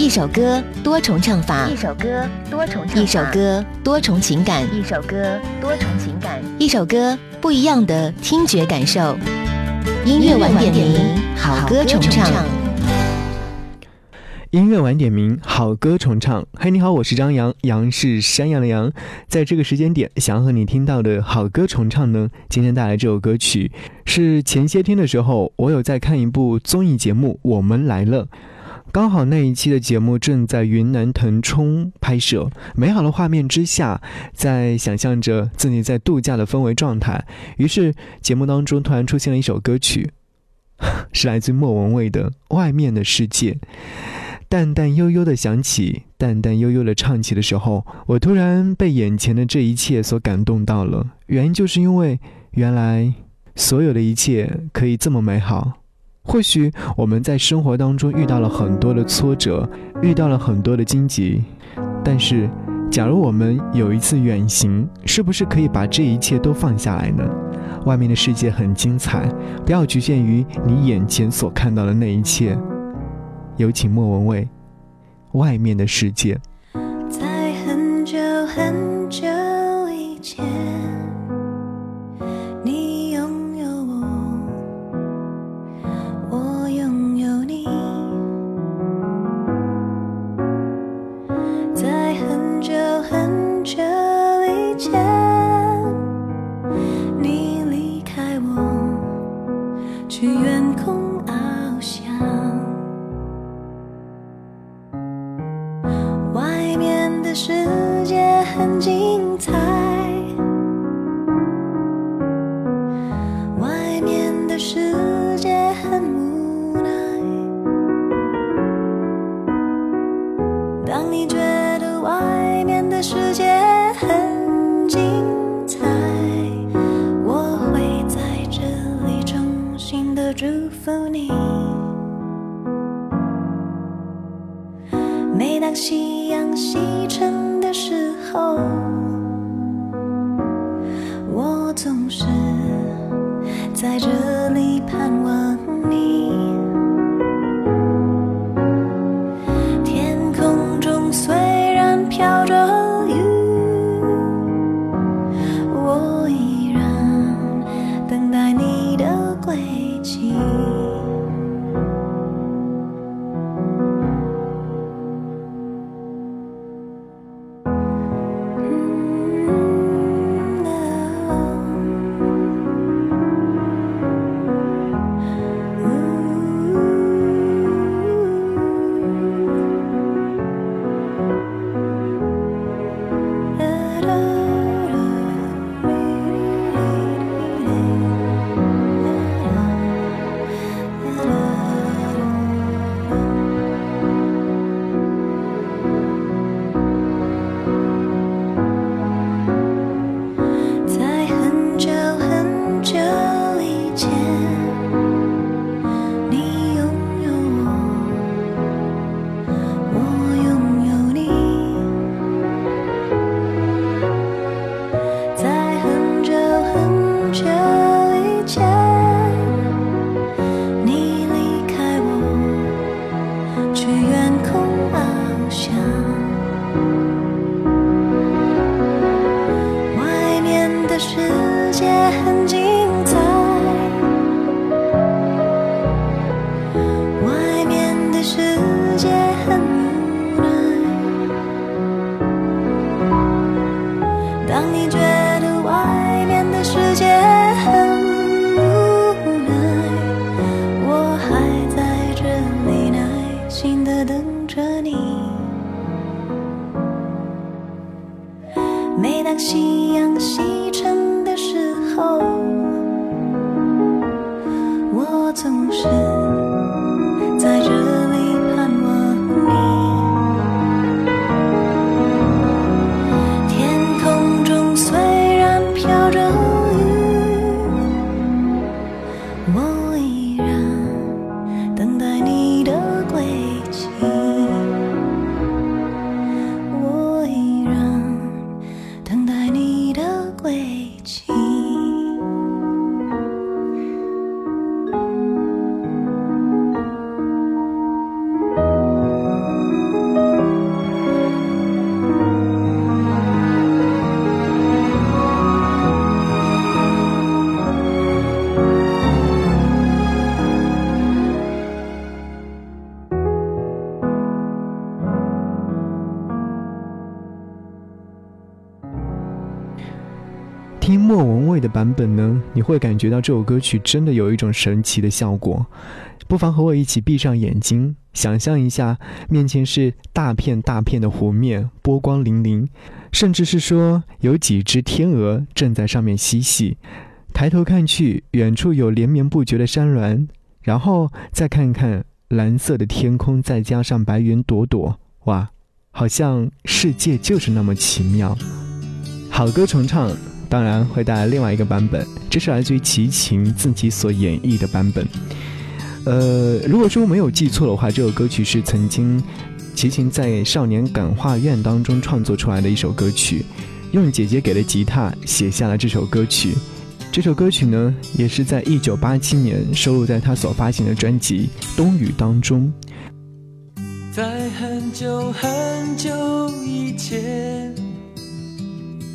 一首歌多重唱法，一首歌多重唱法，一首歌多重情感，一首歌多重情感，一首歌不一样的听觉感受。音乐晚点名，好歌重唱。音乐晚点名，好歌重唱。嗨，你好，我是张扬，杨是山羊的羊。在这个时间点，想要和你听到的好歌重唱呢？今天带来这首歌曲，是前些天的时候，我有在看一部综艺节目《我们来了》，刚好那一期的节目正在云南腾冲拍摄，美好的画面之下，在想象着自己在度假的氛围状态。于是节目当中突然出现了一首歌曲，是来自莫文蔚的《外面的世界》。淡淡悠悠的响起，淡淡悠悠的唱起的时候，我突然被眼前的这一切所感动到了。原因就是因为，原来所有的一切可以这么美好。或许我们在生活当中遇到了很多的挫折，遇到了很多的荆棘，但是，假如我们有一次远行，是不是可以把这一切都放下来呢？外面的世界很精彩，不要局限于你眼前所看到的那一切。有请莫文蔚，《外面的世界》。在很久很的世界很精彩，当夕阳西沉的时候，我总是在这莫文蔚的版本呢，你会感觉到这首歌曲真的有一种神奇的效果。不妨和我一起闭上眼睛，想象一下，面前是大片大片的湖面，波光粼粼，甚至是说有几只天鹅正在上面嬉戏。抬头看去，远处有连绵不绝的山峦，然后再看看蓝色的天空，再加上白云朵朵，哇，好像世界就是那么奇妙。好歌重唱，当然会带来另外一个版本，这是来自于齐秦自己所演绎的版本。呃，如果说没有记错的话，这首歌曲是曾经齐秦在少年感化院当中创作出来的一首歌曲，用姐姐给的吉他写下了这首歌曲。这首歌曲呢，也是在一九八七年收录在他所发行的专辑《冬雨》当中。在很久很久以前，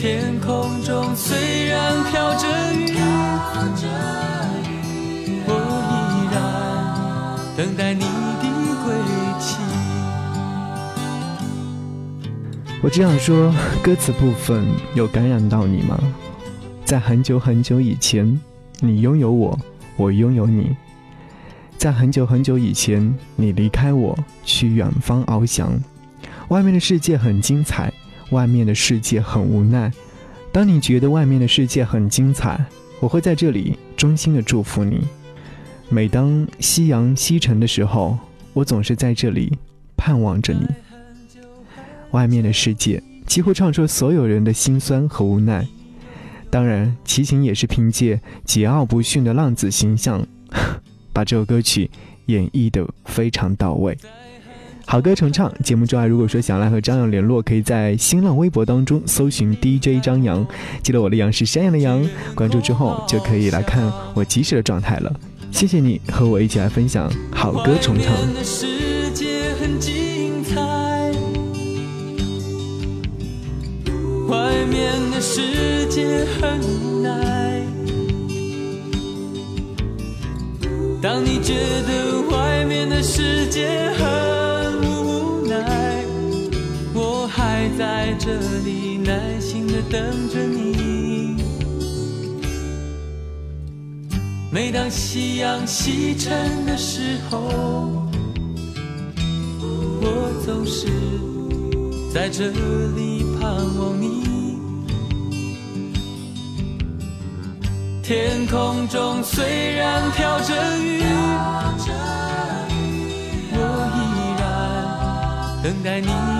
天空中虽然飘着雨，我依然等待你的归期。我只想说，歌词部分有感染到你吗？在很久很久以前，你拥有我，我拥有你。在很久很久以前，你离开我，去远方翱翔。外面的世界很精彩。外面的世界很无奈，当你觉得外面的世界很精彩，我会在这里衷心的祝福你。每当夕阳西沉的时候，我总是在这里盼望着你。外面的世界几乎唱出所有人的心酸和无奈，当然齐秦也是凭借桀骜不驯的浪子形象，把这首歌曲演绎的非常到位。好歌重唱节目之外，如果说想来和张扬联络，可以在新浪微博当中搜寻 DJ 张扬，记得我的杨是山羊的羊，关注之后就可以来看我及时的状态了。谢谢你和我一起来分享好歌重唱。外面的世界很精彩，外面的世界很无奈。当你觉得外面的世界很我还在这里耐心的等着你。每当夕阳西沉的时候，我总是在这里盼望你。天空中虽然飘着雨，等待你。